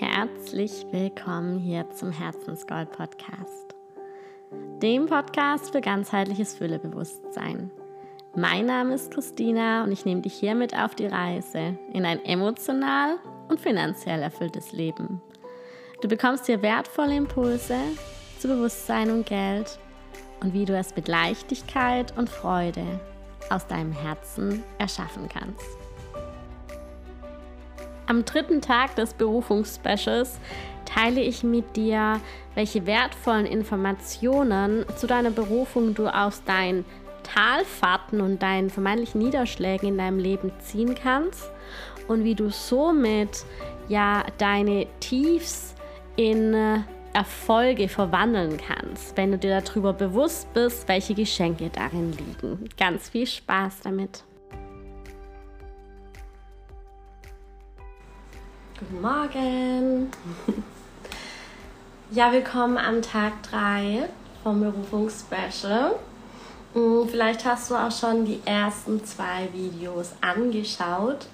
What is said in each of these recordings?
Herzlich willkommen hier zum Herzensgold Podcast, dem Podcast für ganzheitliches Füllebewusstsein. Mein Name ist Christina und ich nehme dich hiermit auf die Reise in ein emotional und finanziell erfülltes Leben. Du bekommst hier wertvolle Impulse zu Bewusstsein und Geld und wie du es mit Leichtigkeit und Freude aus deinem Herzen erschaffen kannst. Am dritten Tag des Berufungsspecials teile ich mit dir, welche wertvollen Informationen zu deiner Berufung du aus deinen Talfahrten und deinen vermeintlichen Niederschlägen in deinem Leben ziehen kannst und wie du somit ja deine Tiefs in äh, Erfolge verwandeln kannst, wenn du dir darüber bewusst bist, welche Geschenke darin liegen. Ganz viel Spaß damit. Guten Morgen. Ja, willkommen am Tag 3 vom Berufungsspecial. Hm, vielleicht hast du auch schon die ersten zwei Videos angeschaut.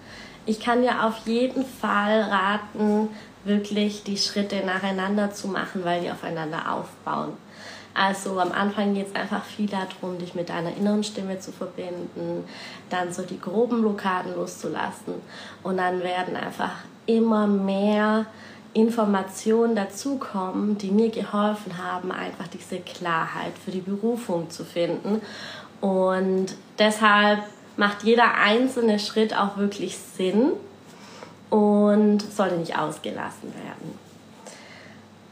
Ich kann dir auf jeden Fall raten, wirklich die Schritte nacheinander zu machen, weil die aufeinander aufbauen. Also am Anfang geht es einfach viel darum, dich mit deiner inneren Stimme zu verbinden, dann so die groben Blockaden loszulassen und dann werden einfach immer mehr Informationen dazukommen, die mir geholfen haben, einfach diese Klarheit für die Berufung zu finden. Und deshalb macht jeder einzelne Schritt auch wirklich Sinn und sollte nicht ausgelassen werden.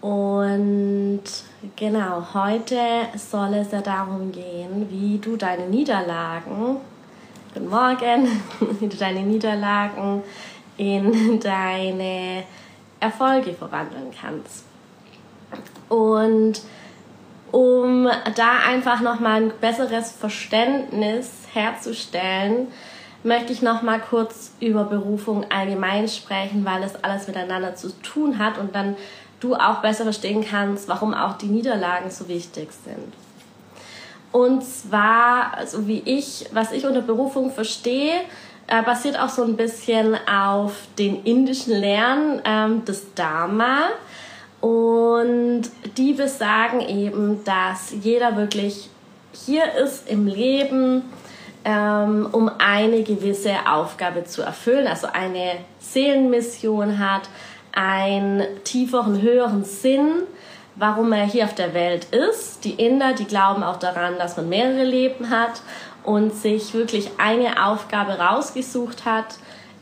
Und genau, heute soll es ja darum gehen, wie du deine Niederlagen, guten Morgen, wie du deine Niederlagen in deine Erfolge verwandeln kannst. Und um da einfach nochmal ein besseres Verständnis herzustellen, möchte ich noch mal kurz über Berufung allgemein sprechen, weil es alles miteinander zu tun hat und dann du auch besser verstehen kannst, warum auch die Niederlagen so wichtig sind. Und zwar, also wie ich, was ich unter Berufung verstehe, äh, basiert auch so ein bisschen auf den indischen Lernen ähm, des Dharma. Und die besagen eben, dass jeder wirklich hier ist im Leben, ähm, um eine gewisse Aufgabe zu erfüllen, also eine Seelenmission hat, einen tieferen, höheren Sinn, warum er hier auf der Welt ist. Die Inder, die glauben auch daran, dass man mehrere Leben hat und sich wirklich eine Aufgabe rausgesucht hat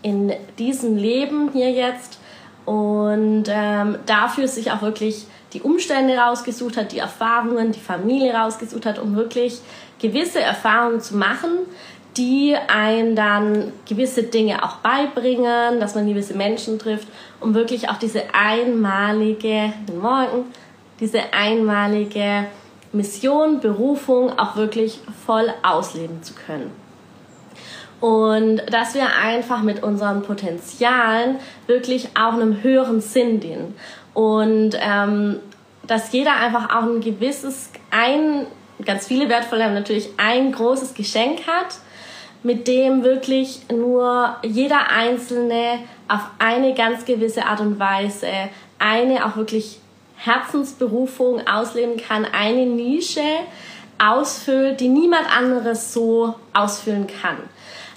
in diesem Leben hier jetzt und ähm, dafür sich auch wirklich die Umstände rausgesucht hat, die Erfahrungen, die Familie rausgesucht hat, um wirklich gewisse Erfahrungen zu machen, die einen dann gewisse Dinge auch beibringen, dass man gewisse Menschen trifft, um wirklich auch diese einmalige, Morgen, diese einmalige Mission, Berufung auch wirklich voll ausleben zu können. Und dass wir einfach mit unseren Potenzialen wirklich auch einem höheren Sinn dienen. Und ähm, dass jeder einfach auch ein gewisses, ein, ganz viele wertvolle haben natürlich ein großes Geschenk hat, mit dem wirklich nur jeder Einzelne auf eine ganz gewisse Art und Weise eine auch wirklich Herzensberufung ausleben kann, eine Nische ausfüllt, die niemand anderes so ausfüllen kann.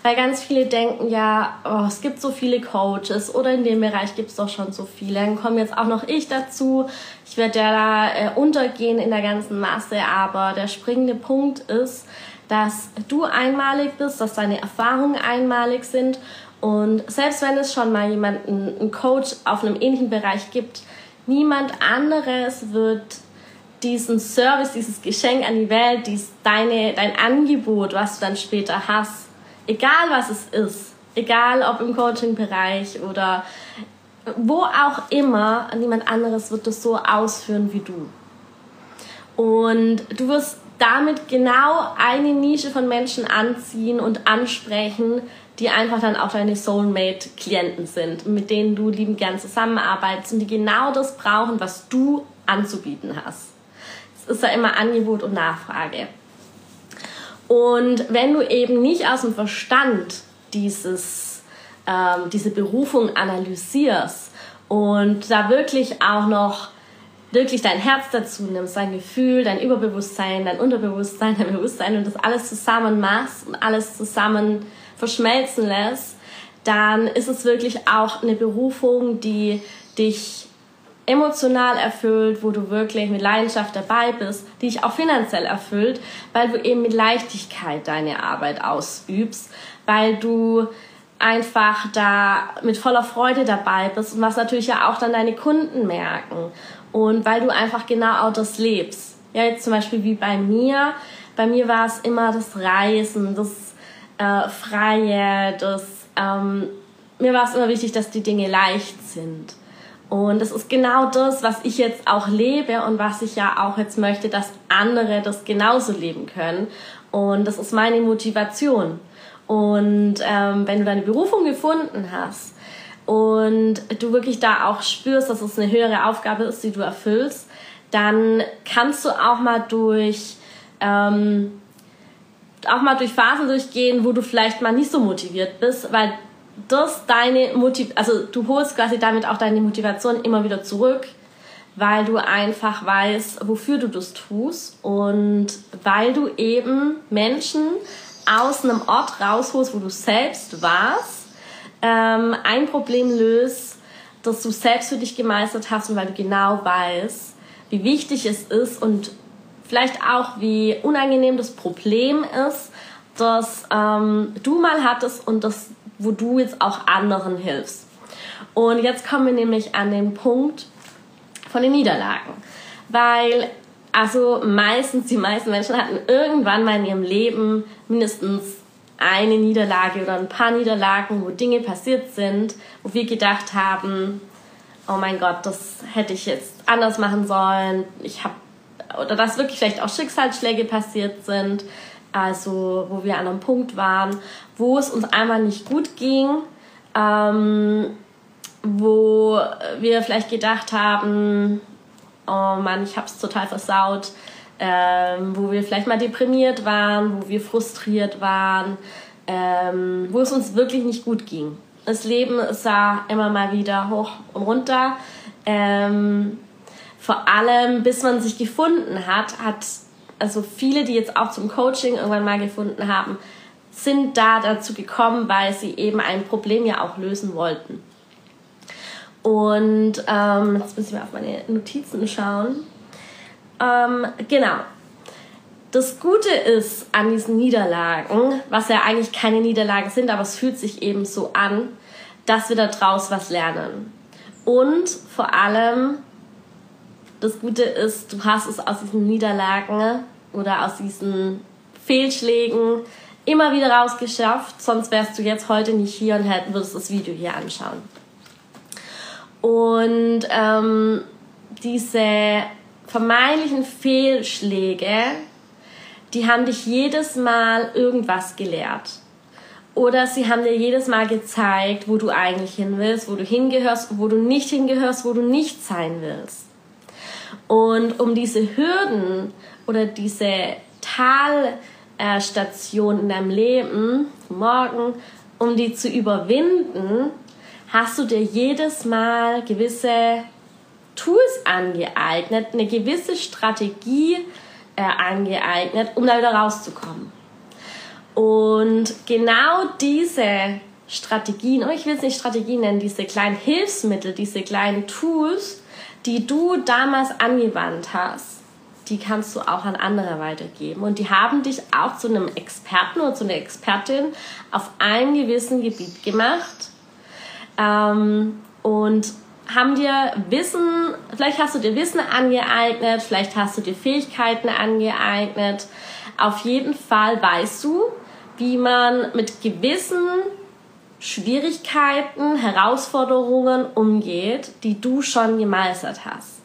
Weil ganz viele denken ja, oh, es gibt so viele Coaches oder in dem Bereich gibt es doch schon so viele. Dann komme jetzt auch noch ich dazu. Ich werde ja da äh, untergehen in der ganzen Masse, aber der springende Punkt ist, dass du einmalig bist, dass deine Erfahrungen einmalig sind und selbst wenn es schon mal jemanden, einen Coach auf einem ähnlichen Bereich gibt, Niemand anderes wird diesen Service, dieses Geschenk an die Welt, dies, deine, dein Angebot, was du dann später hast, egal was es ist, egal ob im Coaching-Bereich oder wo auch immer, niemand anderes wird das so ausführen wie du. Und du wirst damit genau eine Nische von Menschen anziehen und ansprechen, die einfach dann auch deine Soulmate-Klienten sind, mit denen du liebend gern zusammenarbeitest und die genau das brauchen, was du anzubieten hast. Es ist ja immer Angebot und Nachfrage. Und wenn du eben nicht aus dem Verstand dieses, ähm, diese Berufung analysierst und da wirklich auch noch wirklich dein Herz dazu nimmst, dein Gefühl, dein Überbewusstsein, dein Unterbewusstsein, dein Bewusstsein und das alles zusammen machst und alles zusammen verschmelzen lässt, dann ist es wirklich auch eine Berufung, die dich emotional erfüllt, wo du wirklich mit Leidenschaft dabei bist, die dich auch finanziell erfüllt, weil du eben mit Leichtigkeit deine Arbeit ausübst, weil du einfach da mit voller Freude dabei bist und was natürlich ja auch dann deine Kunden merken und weil du einfach genau auch das lebst. Ja, jetzt zum Beispiel wie bei mir. Bei mir war es immer das Reisen, das äh, Freie, das ähm, mir war es immer wichtig, dass die Dinge leicht sind. Und das ist genau das, was ich jetzt auch lebe und was ich ja auch jetzt möchte, dass andere das genauso leben können. Und das ist meine Motivation. Und ähm, wenn du deine Berufung gefunden hast und du wirklich da auch spürst, dass es eine höhere Aufgabe ist, die du erfüllst, dann kannst du auch mal durch ähm, auch mal durch Phasen durchgehen, wo du vielleicht mal nicht so motiviert bist, weil das deine Motiv also du holst quasi damit auch deine Motivation immer wieder zurück, weil du einfach weißt, wofür du das tust und weil du eben Menschen aus einem Ort rausholst, wo du selbst warst, ähm, ein Problem löst, das du selbst für dich gemeistert hast und weil du genau weißt, wie wichtig es ist und vielleicht auch wie unangenehm das Problem ist, das ähm, du mal hattest und das wo du jetzt auch anderen hilfst. Und jetzt kommen wir nämlich an den Punkt von den Niederlagen. Weil, also meistens, die meisten Menschen hatten irgendwann mal in ihrem Leben mindestens eine Niederlage oder ein paar Niederlagen, wo Dinge passiert sind, wo wir gedacht haben, oh mein Gott, das hätte ich jetzt anders machen sollen. Ich habe oder dass wirklich vielleicht auch Schicksalsschläge passiert sind, also wo wir an einem Punkt waren, wo es uns einmal nicht gut ging, ähm, wo wir vielleicht gedacht haben, oh Mann, ich habe es total versaut, ähm, wo wir vielleicht mal deprimiert waren, wo wir frustriert waren, ähm, wo es uns wirklich nicht gut ging. Das Leben sah immer mal wieder hoch und runter. Ähm, vor allem, bis man sich gefunden hat, hat also viele, die jetzt auch zum Coaching irgendwann mal gefunden haben, sind da dazu gekommen, weil sie eben ein Problem ja auch lösen wollten. Und ähm, jetzt müssen wir auf meine Notizen schauen. Ähm, genau. Das Gute ist an diesen Niederlagen, was ja eigentlich keine Niederlagen sind, aber es fühlt sich eben so an, dass wir daraus was lernen. Und vor allem, das Gute ist, du hast es aus diesen Niederlagen oder aus diesen Fehlschlägen immer wieder rausgeschafft, sonst wärst du jetzt heute nicht hier und hätt, würdest das Video hier anschauen. Und ähm, diese vermeintlichen Fehlschläge, die haben dich jedes Mal irgendwas gelehrt. Oder sie haben dir jedes Mal gezeigt, wo du eigentlich hin willst, wo du hingehörst, wo du nicht hingehörst, wo du nicht sein willst. Und um diese Hürden oder diese Talstation in deinem Leben, morgen, um die zu überwinden, hast du dir jedes Mal gewisse Tools angeeignet, eine gewisse Strategie äh, angeeignet, um da wieder rauszukommen. Und genau diese Strategien, oh, ich will es nicht Strategien nennen, diese kleinen Hilfsmittel, diese kleinen Tools, die du damals angewandt hast, die kannst du auch an andere weitergeben. Und die haben dich auch zu einem Experten oder zu einer Expertin auf einem gewissen Gebiet gemacht. Ähm, und haben dir Wissen, vielleicht hast du dir Wissen angeeignet, vielleicht hast du dir Fähigkeiten angeeignet. Auf jeden Fall weißt du, wie man mit gewissen Schwierigkeiten, Herausforderungen umgeht, die du schon gemeistert hast.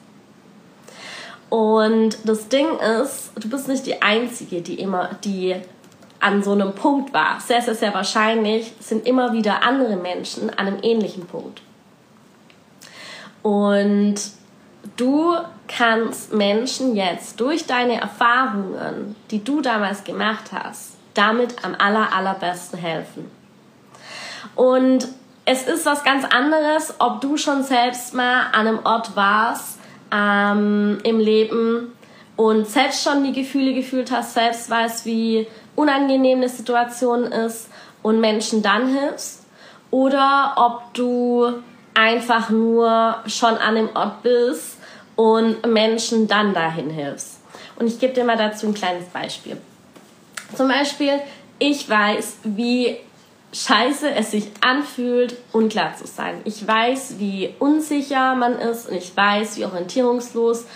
Und das Ding ist, du bist nicht die Einzige, die immer, die an so einem Punkt war. Sehr, sehr, sehr wahrscheinlich sind immer wieder andere Menschen an einem ähnlichen Punkt. Und du kannst Menschen jetzt durch deine Erfahrungen, die du damals gemacht hast, damit am aller, allerbesten helfen. Und es ist was ganz anderes, ob du schon selbst mal an einem Ort warst ähm, im Leben und selbst schon die Gefühle gefühlt hast, selbst weißt, wie unangenehm eine Situation ist und Menschen dann hilfst oder ob du einfach nur schon an dem Ort bist und Menschen dann dahin hilfst. Und ich gebe dir mal dazu ein kleines Beispiel. Zum Beispiel, ich weiß, wie scheiße es sich anfühlt, unklar zu sein. Ich weiß, wie unsicher man ist und ich weiß, wie orientierungslos,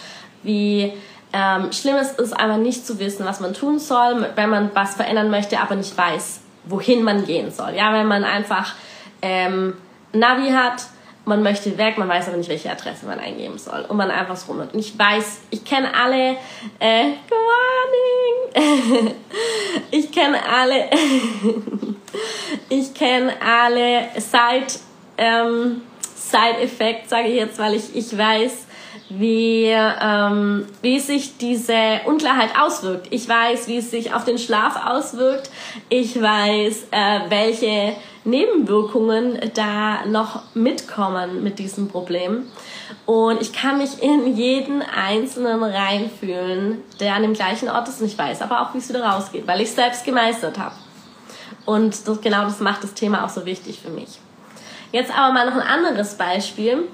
wie ähm, schlimm es ist, einfach nicht zu wissen, was man tun soll, wenn man was verändern möchte, aber nicht weiß, wohin man gehen soll. Ja, wenn man einfach ähm, Navi hat, man möchte weg, man weiß aber nicht, welche Adresse man eingeben soll und man einfach so rum. Und ich weiß, ich kenne alle, äh, good morning, ich kenne alle, ich kenne alle Side, ähm, Side Effekt, sage ich jetzt, weil ich, ich weiß, wie, ähm, wie sich diese Unklarheit auswirkt. Ich weiß, wie es sich auf den Schlaf auswirkt. Ich weiß, äh, welche Nebenwirkungen da noch mitkommen mit diesem Problem. Und ich kann mich in jeden Einzelnen reinfühlen, der an dem gleichen Ort ist und ich weiß aber auch, wie es wieder rausgeht, weil ich es selbst gemeistert habe. Und das, genau das macht das Thema auch so wichtig für mich. Jetzt aber mal noch ein anderes Beispiel.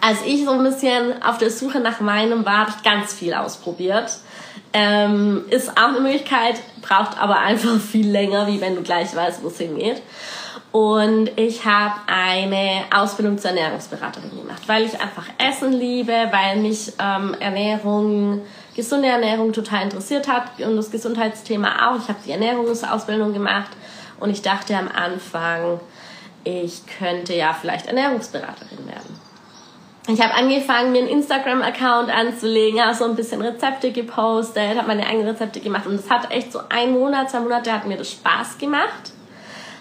Als ich so ein bisschen auf der Suche nach meinem war, habe ich ganz viel ausprobiert. Ähm, ist auch eine Möglichkeit, braucht aber einfach viel länger, wie wenn du gleich weißt, wo es hingeht. Und ich habe eine Ausbildung zur Ernährungsberaterin gemacht, weil ich einfach Essen liebe, weil mich ähm, Ernährung, gesunde Ernährung total interessiert hat und das Gesundheitsthema auch. Ich habe die Ernährungsausbildung gemacht und ich dachte am Anfang, ich könnte ja vielleicht Ernährungsberaterin werden. Ich habe angefangen, mir einen Instagram-Account anzulegen, habe so ein bisschen Rezepte gepostet, habe meine eigenen Rezepte gemacht und es hat echt so ein Monat, zwei Monate hat mir das Spaß gemacht.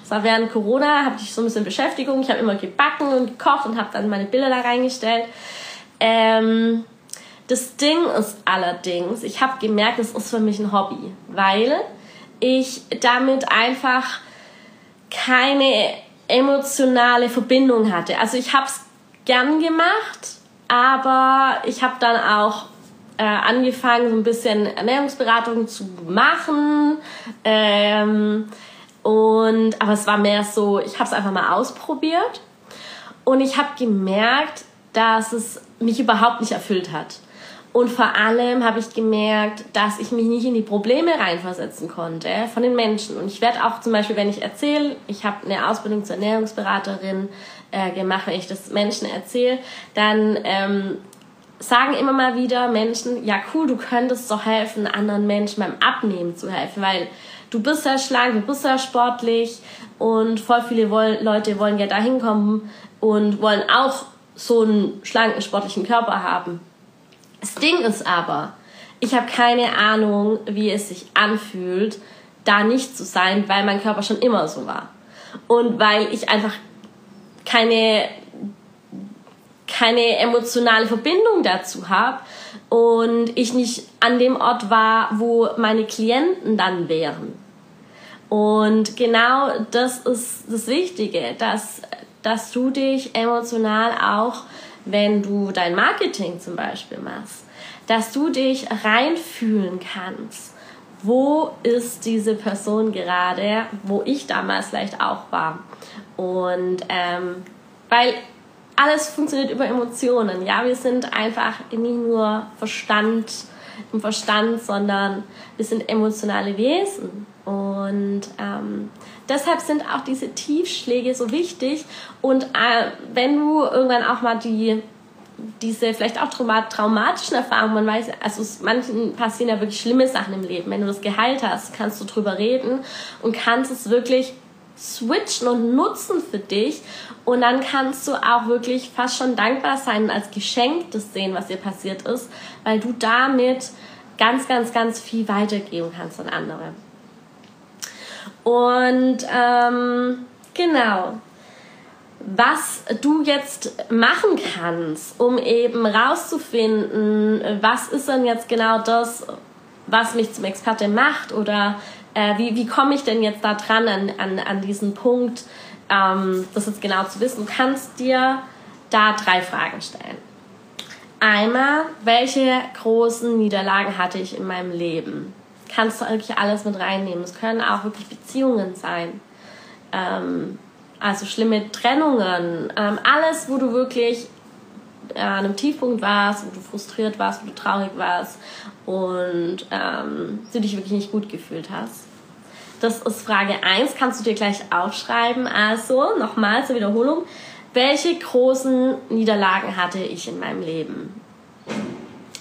Es war während Corona, habe ich so ein bisschen Beschäftigung. Ich habe immer gebacken und gekocht und habe dann meine Bilder da reingestellt. Ähm, das Ding ist allerdings, ich habe gemerkt, es ist für mich ein Hobby, weil ich damit einfach keine emotionale Verbindung hatte. Also ich habe es gern gemacht, aber ich habe dann auch äh, angefangen, so ein bisschen Ernährungsberatung zu machen. Ähm, und, aber es war mehr so, ich habe es einfach mal ausprobiert und ich habe gemerkt, dass es mich überhaupt nicht erfüllt hat. Und vor allem habe ich gemerkt, dass ich mich nicht in die Probleme reinversetzen konnte von den Menschen. Und ich werde auch zum Beispiel, wenn ich erzähle, ich habe eine Ausbildung zur Ernährungsberaterin äh, gemacht, wenn ich das Menschen erzähle, dann ähm, sagen immer mal wieder Menschen, ja cool, du könntest doch helfen, anderen Menschen beim Abnehmen zu helfen, weil du bist ja schlank, du bist ja sportlich und voll viele wollen, Leute wollen ja da hinkommen und wollen auch so einen schlanken, sportlichen Körper haben. Das Ding ist aber, ich habe keine Ahnung, wie es sich anfühlt, da nicht zu sein, weil mein Körper schon immer so war. Und weil ich einfach keine, keine emotionale Verbindung dazu habe und ich nicht an dem Ort war, wo meine Klienten dann wären. Und genau das ist das Wichtige, dass, dass du dich emotional auch, wenn du dein Marketing zum Beispiel machst, dass du dich reinfühlen kannst. Wo ist diese Person gerade, wo ich damals vielleicht auch war? Und ähm, weil alles funktioniert über Emotionen. Ja, wir sind einfach nicht nur Verstand im Verstand, sondern wir sind emotionale Wesen. Und ähm, deshalb sind auch diese Tiefschläge so wichtig. Und äh, wenn du irgendwann auch mal die diese vielleicht auch traumatischen Erfahrungen, man weiß, also manchen passieren ja wirklich schlimme Sachen im Leben. Wenn du das geheilt hast, kannst du drüber reden und kannst es wirklich switchen und nutzen für dich. Und dann kannst du auch wirklich fast schon dankbar sein und als Geschenk das sehen, was dir passiert ist, weil du damit ganz, ganz, ganz viel weitergeben kannst an andere. Und ähm, genau, was du jetzt machen kannst, um eben rauszufinden, was ist denn jetzt genau das, was mich zum Experte macht oder äh, wie, wie komme ich denn jetzt da dran an, an, an diesen Punkt, ähm, das jetzt genau zu wissen, du kannst dir da drei Fragen stellen. Einmal, welche großen Niederlagen hatte ich in meinem Leben? Kannst du eigentlich alles mit reinnehmen. Es können auch wirklich Beziehungen sein. Ähm, also schlimme Trennungen. Ähm, alles, wo du wirklich an einem Tiefpunkt warst, wo du frustriert warst, wo du traurig warst und ähm, du dich wirklich nicht gut gefühlt hast. Das ist Frage 1, kannst du dir gleich aufschreiben. Also, nochmal zur Wiederholung. Welche großen Niederlagen hatte ich in meinem Leben?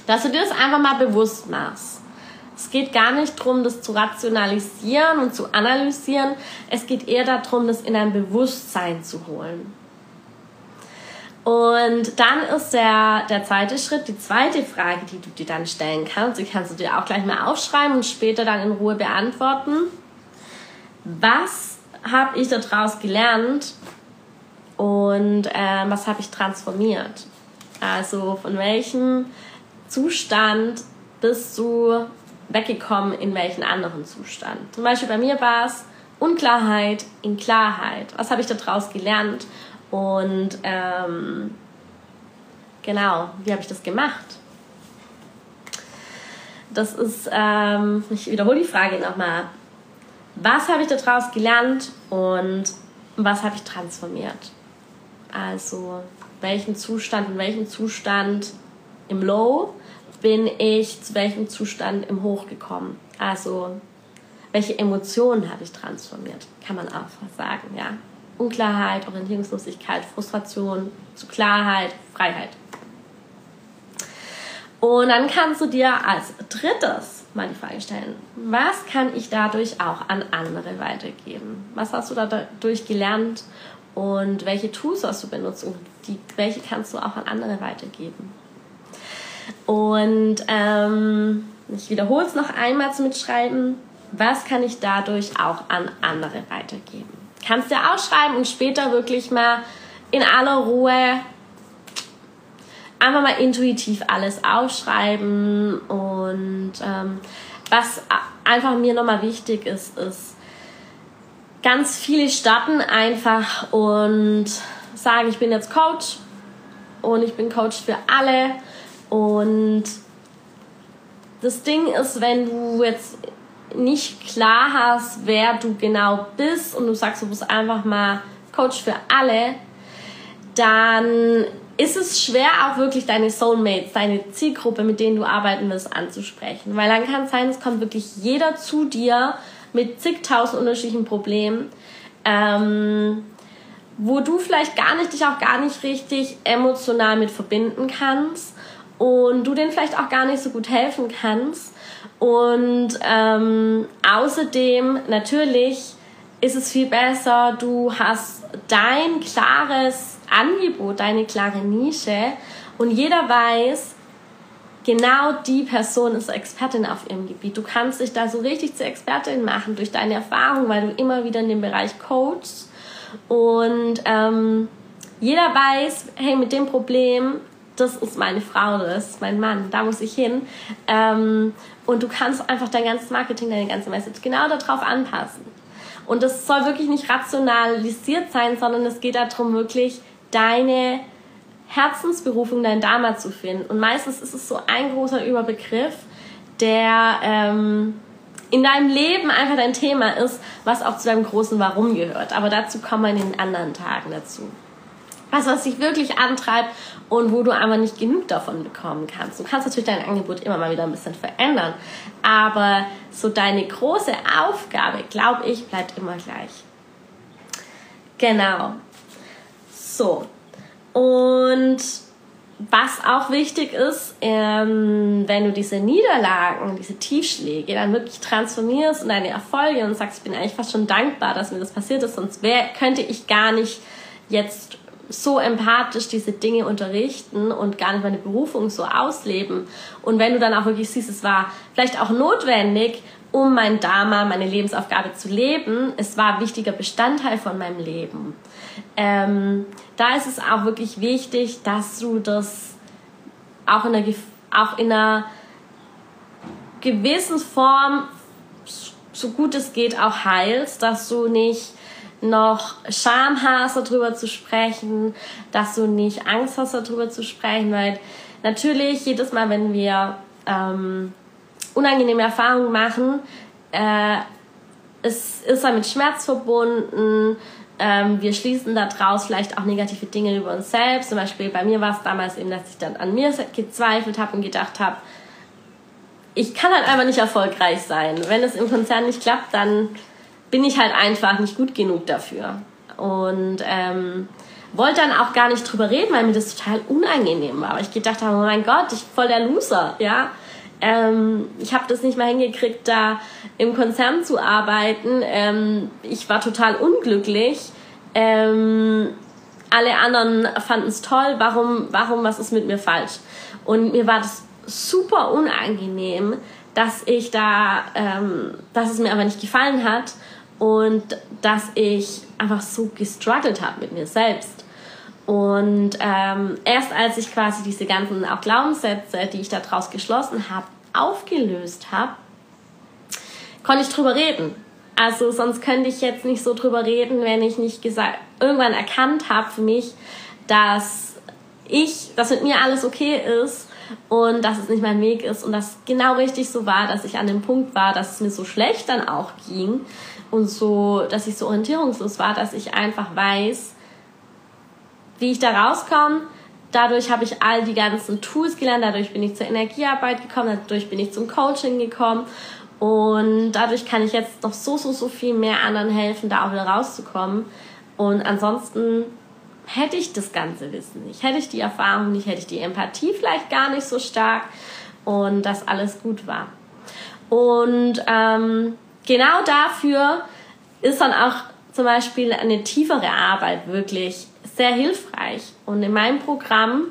Dass du dir das einfach mal bewusst machst. Es geht gar nicht darum, das zu rationalisieren und zu analysieren. Es geht eher darum, das in ein Bewusstsein zu holen. Und dann ist der, der zweite Schritt, die zweite Frage, die du dir dann stellen kannst, die kannst du dir auch gleich mal aufschreiben und später dann in Ruhe beantworten. Was habe ich daraus gelernt und äh, was habe ich transformiert? Also von welchem Zustand bist du weggekommen in welchen anderen Zustand? Zum Beispiel bei mir war es Unklarheit in Klarheit. Was habe ich daraus gelernt und ähm, genau, wie habe ich das gemacht? Das ist, ähm, ich wiederhole die Frage nochmal. Was habe ich daraus gelernt und was habe ich transformiert? Also, welchen Zustand, in welchem Zustand im Low bin ich zu welchem Zustand im Hoch gekommen? Also, welche Emotionen habe ich transformiert? Kann man auch sagen, ja. Unklarheit, Orientierungslosigkeit, Frustration zu Klarheit, Freiheit. Und dann kannst du dir als drittes mal die Frage stellen, was kann ich dadurch auch an andere weitergeben? Was hast du dadurch gelernt und welche Tools hast du benutzt und die, welche kannst du auch an andere weitergeben? Und ähm, ich wiederhole es noch einmal zum Mitschreiben, was kann ich dadurch auch an andere weitergeben? Kannst du ausschreiben und später wirklich mal in aller Ruhe einfach mal intuitiv alles aufschreiben. Und ähm, was einfach mir nochmal wichtig ist, ist, ganz viele starten einfach und sagen, ich bin jetzt Coach und ich bin Coach für alle. Und das Ding ist, wenn du jetzt nicht klar hast, wer du genau bist und du sagst, du bist einfach mal Coach für alle, dann ist es schwer, auch wirklich deine Soulmates, deine Zielgruppe, mit denen du arbeiten willst, anzusprechen. Weil dann kann es sein, es kommt wirklich jeder zu dir mit zigtausend unterschiedlichen Problemen, ähm, wo du vielleicht gar nicht, dich auch gar nicht richtig emotional mit verbinden kannst und du denen vielleicht auch gar nicht so gut helfen kannst und ähm, außerdem natürlich ist es viel besser, du hast dein klares Angebot, deine klare Nische und jeder weiß, genau die Person ist Expertin auf ihrem Gebiet. Du kannst dich da so richtig zur Expertin machen durch deine Erfahrung, weil du immer wieder in dem Bereich coachst und ähm, jeder weiß, hey, mit dem Problem das ist meine Frau, das ist mein Mann, da muss ich hin. Ähm, und du kannst einfach dein ganzes Marketing, deine ganze Message genau darauf anpassen. Und das soll wirklich nicht rationalisiert sein, sondern es geht darum, wirklich deine Herzensberufung, dein Dharma zu finden. Und meistens ist es so ein großer Überbegriff, der ähm, in deinem Leben einfach dein Thema ist, was auch zu deinem großen Warum gehört. Aber dazu kommen wir in den anderen Tagen dazu was, was dich wirklich antreibt und wo du aber nicht genug davon bekommen kannst. Du kannst natürlich dein Angebot immer mal wieder ein bisschen verändern, aber so deine große Aufgabe, glaube ich, bleibt immer gleich. Genau. So. Und was auch wichtig ist, ähm, wenn du diese Niederlagen, diese Tiefschläge dann wirklich transformierst in deine Erfolge und sagst, ich bin eigentlich fast schon dankbar, dass mir das passiert ist, sonst wär, könnte ich gar nicht jetzt so empathisch diese Dinge unterrichten und gar nicht meine Berufung so ausleben. Und wenn du dann auch wirklich siehst, es war vielleicht auch notwendig, um mein Dharma, meine Lebensaufgabe zu leben, es war ein wichtiger Bestandteil von meinem Leben. Ähm, da ist es auch wirklich wichtig, dass du das auch in einer, auch in einer gewissen Form, so gut es geht, auch heilst, dass du nicht noch Scham hast, darüber zu sprechen, dass du nicht Angst hast, darüber zu sprechen, weil natürlich jedes Mal, wenn wir ähm, unangenehme Erfahrungen machen, äh, es ist damit Schmerz verbunden. Ähm, wir schließen daraus vielleicht auch negative Dinge über uns selbst. Zum Beispiel bei mir war es damals eben, dass ich dann an mir gezweifelt habe und gedacht habe, ich kann halt einfach nicht erfolgreich sein. Wenn es im Konzern nicht klappt, dann bin ich halt einfach nicht gut genug dafür. Und ähm, wollte dann auch gar nicht drüber reden, weil mir das total unangenehm war. Aber ich gedacht habe, oh mein Gott, ich voll der Loser, ja. Ähm, ich habe das nicht mal hingekriegt, da im Konzern zu arbeiten. Ähm, ich war total unglücklich. Ähm, alle anderen fanden es toll. Warum, warum, was ist mit mir falsch? Und mir war das super unangenehm, dass ich da, ähm, dass es mir aber nicht gefallen hat und dass ich einfach so gestruggelt habe mit mir selbst. Und ähm, erst als ich quasi diese ganzen auch Glaubenssätze, die ich daraus geschlossen habe, aufgelöst habe, konnte ich drüber reden. Also sonst könnte ich jetzt nicht so drüber reden, wenn ich nicht gesagt, irgendwann erkannt habe für mich, dass ich, dass mit mir alles okay ist und dass es nicht mein Weg ist und dass genau richtig so war, dass ich an dem Punkt war, dass es mir so schlecht dann auch ging und so, dass ich so orientierungslos war, dass ich einfach weiß, wie ich da rauskomme. Dadurch habe ich all die ganzen Tools gelernt, dadurch bin ich zur Energiearbeit gekommen, dadurch bin ich zum Coaching gekommen und dadurch kann ich jetzt noch so, so, so viel mehr anderen helfen, da auch wieder rauszukommen. Und ansonsten hätte ich das ganze Wissen nicht, hätte ich die Erfahrung nicht, hätte ich die Empathie vielleicht gar nicht so stark und dass alles gut war. Und ähm, genau dafür ist dann auch zum Beispiel eine tiefere Arbeit wirklich sehr hilfreich. Und in meinem Programm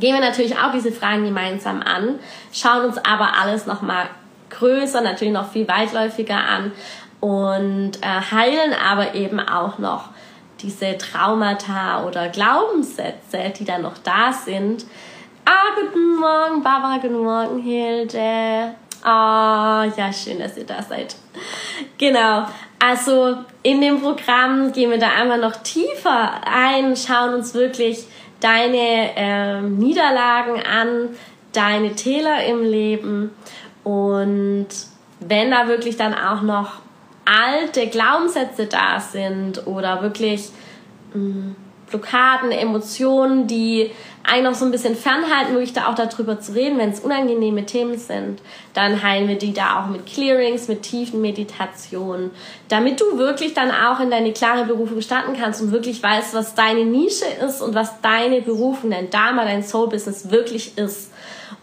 gehen wir natürlich auch diese Fragen gemeinsam an, schauen uns aber alles nochmal größer, natürlich noch viel weitläufiger an und äh, heilen aber eben auch noch diese Traumata oder Glaubenssätze, die dann noch da sind. Ah, guten Morgen, Barbara, guten Morgen, Hilde. Ah, oh, ja, schön, dass ihr da seid. Genau. Also in dem Programm gehen wir da einmal noch tiefer ein, schauen uns wirklich deine äh, Niederlagen an, deine Täler im Leben und wenn da wirklich dann auch noch alte Glaubenssätze da sind oder wirklich mh, mm, Blockaden, Emotionen, die einen noch so ein bisschen fernhalten, wirklich da auch darüber zu reden, wenn es unangenehme Themen sind, dann heilen wir die da auch mit Clearings, mit tiefen Meditationen, damit du wirklich dann auch in deine klare Berufung starten kannst und wirklich weißt, was deine Nische ist und was deine Berufung, dein Dharma, dein Soul-Business wirklich ist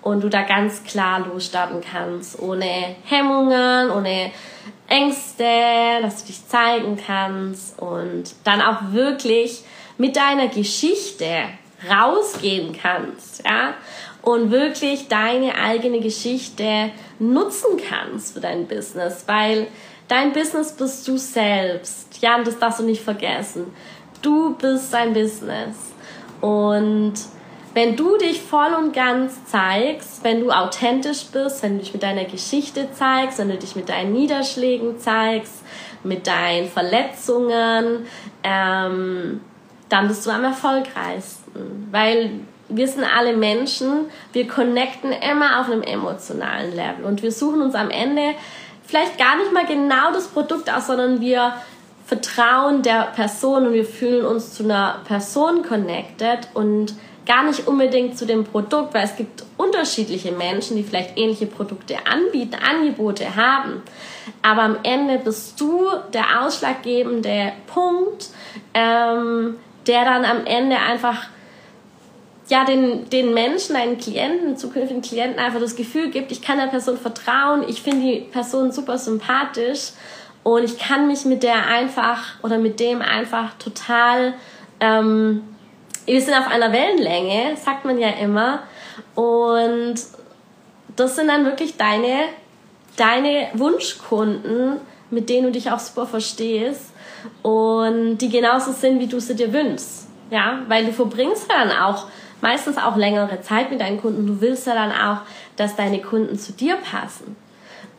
und du da ganz klar losstarten kannst, ohne Hemmungen, ohne Ängste, dass du dich zeigen kannst und dann auch wirklich mit deiner Geschichte rausgehen kannst, ja, und wirklich deine eigene Geschichte nutzen kannst für dein Business, weil dein Business bist du selbst, ja, und das darfst du nicht vergessen. Du bist dein Business und wenn du dich voll und ganz zeigst, wenn du authentisch bist, wenn du dich mit deiner Geschichte zeigst, wenn du dich mit deinen Niederschlägen zeigst, mit deinen Verletzungen, ähm, dann bist du am erfolgreichsten. Weil wir sind alle Menschen, wir connecten immer auf einem emotionalen Level und wir suchen uns am Ende vielleicht gar nicht mal genau das Produkt aus, sondern wir vertrauen der Person und wir fühlen uns zu einer Person connected und gar nicht unbedingt zu dem Produkt, weil es gibt unterschiedliche Menschen, die vielleicht ähnliche Produkte anbieten, Angebote haben. Aber am Ende bist du der ausschlaggebende Punkt, ähm, der dann am Ende einfach ja, den, den Menschen, deinen Klienten, zukünftigen Klienten einfach das Gefühl gibt, ich kann der Person vertrauen, ich finde die Person super sympathisch und ich kann mich mit der einfach oder mit dem einfach total ähm, wir sind auf einer Wellenlänge, sagt man ja immer. Und das sind dann wirklich deine, deine Wunschkunden, mit denen du dich auch super verstehst und die genauso sind, wie du sie dir wünschst. Ja, weil du verbringst dann auch meistens auch längere Zeit mit deinen Kunden. Du willst ja dann auch, dass deine Kunden zu dir passen.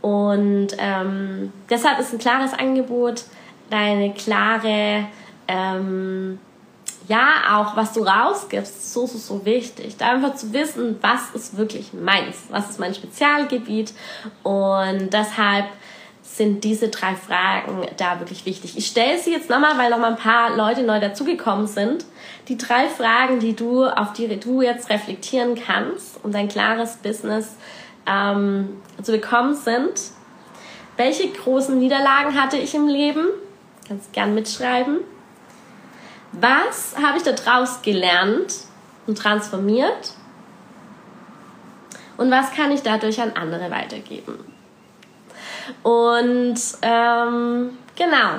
Und ähm, deshalb ist ein klares Angebot, deine klare, ähm, ja, auch was du rausgibst, so, so, so wichtig. Da einfach zu wissen, was ist wirklich meins, was ist mein Spezialgebiet und deshalb sind diese drei Fragen da wirklich wichtig. Ich stelle sie jetzt nochmal, weil nochmal ein paar Leute neu dazugekommen sind. Die drei Fragen, die du, auf die du jetzt reflektieren kannst, um dein klares Business ähm, zu bekommen, sind, welche großen Niederlagen hatte ich im Leben? Kannst gern mitschreiben. Was habe ich daraus gelernt und transformiert? Und was kann ich dadurch an andere weitergeben? Und ähm, genau,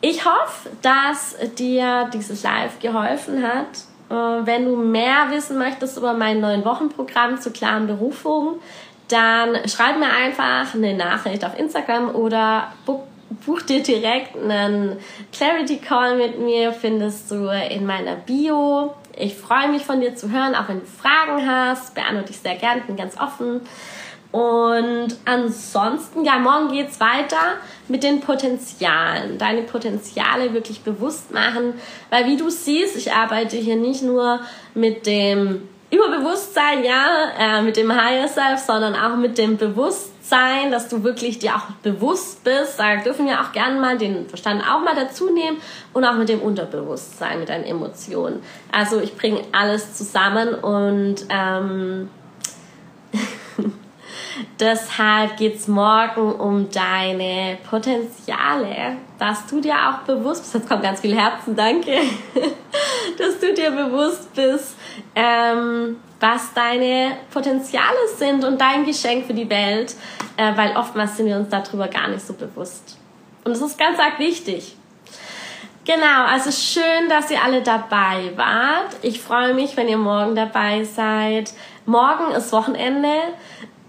ich hoffe, dass dir dieses Live geholfen hat. Äh, wenn du mehr wissen möchtest über mein neuen Wochenprogramm zur klaren Berufung, dann schreib mir einfach eine Nachricht auf Instagram oder buch, dir direkt einen Clarity Call mit mir, findest du in meiner Bio. Ich freue mich von dir zu hören, auch wenn du Fragen hast, beantworte ich sehr gerne, bin ganz offen. Und ansonsten, ja, morgen geht's weiter mit den Potenzialen. Deine Potenziale wirklich bewusst machen. Weil wie du siehst, ich arbeite hier nicht nur mit dem Überbewusstsein, ja, äh, mit dem Higher Self, sondern auch mit dem Bewusstsein, dass du wirklich dir auch bewusst bist. Da dürfen wir auch gerne mal den Verstand auch mal dazu nehmen und auch mit dem Unterbewusstsein, mit deinen Emotionen. Also ich bringe alles zusammen und ähm, Deshalb geht es morgen um deine Potenziale, dass du dir auch bewusst bist, jetzt kommt ganz viel Herzen, danke, dass du dir bewusst bist, ähm, was deine Potenziale sind und dein Geschenk für die Welt, äh, weil oftmals sind wir uns darüber gar nicht so bewusst. Und es ist ganz arg wichtig. Genau, also schön, dass ihr alle dabei wart. Ich freue mich, wenn ihr morgen dabei seid. Morgen ist Wochenende.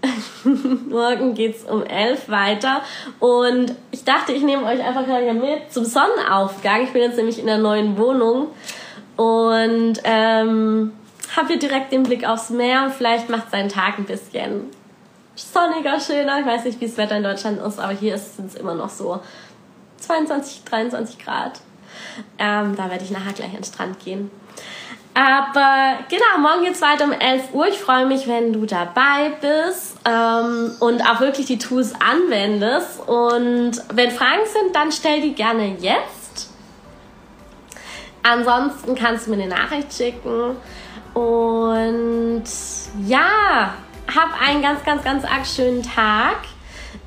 Morgen geht es um 11 weiter. Und ich dachte, ich nehme euch einfach hier mit zum Sonnenaufgang. Ich bin jetzt nämlich in der neuen Wohnung und ähm, habe hier direkt den Blick aufs Meer vielleicht macht sein Tag ein bisschen sonniger, schöner. Ich weiß nicht, wie das Wetter in Deutschland ist, aber hier sind es immer noch so 22, 23 Grad. Ähm, da werde ich nachher gleich an den Strand gehen. Aber genau, morgen geht's weiter um 11 Uhr. Ich freue mich, wenn du dabei bist ähm, und auch wirklich die Tools anwendest. Und wenn Fragen sind, dann stell die gerne jetzt. Ansonsten kannst du mir eine Nachricht schicken. Und ja, hab einen ganz, ganz, ganz arg schönen Tag.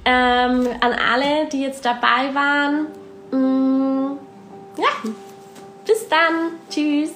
Ähm, an alle, die jetzt dabei waren. Mm, ja, bis dann. Tschüss.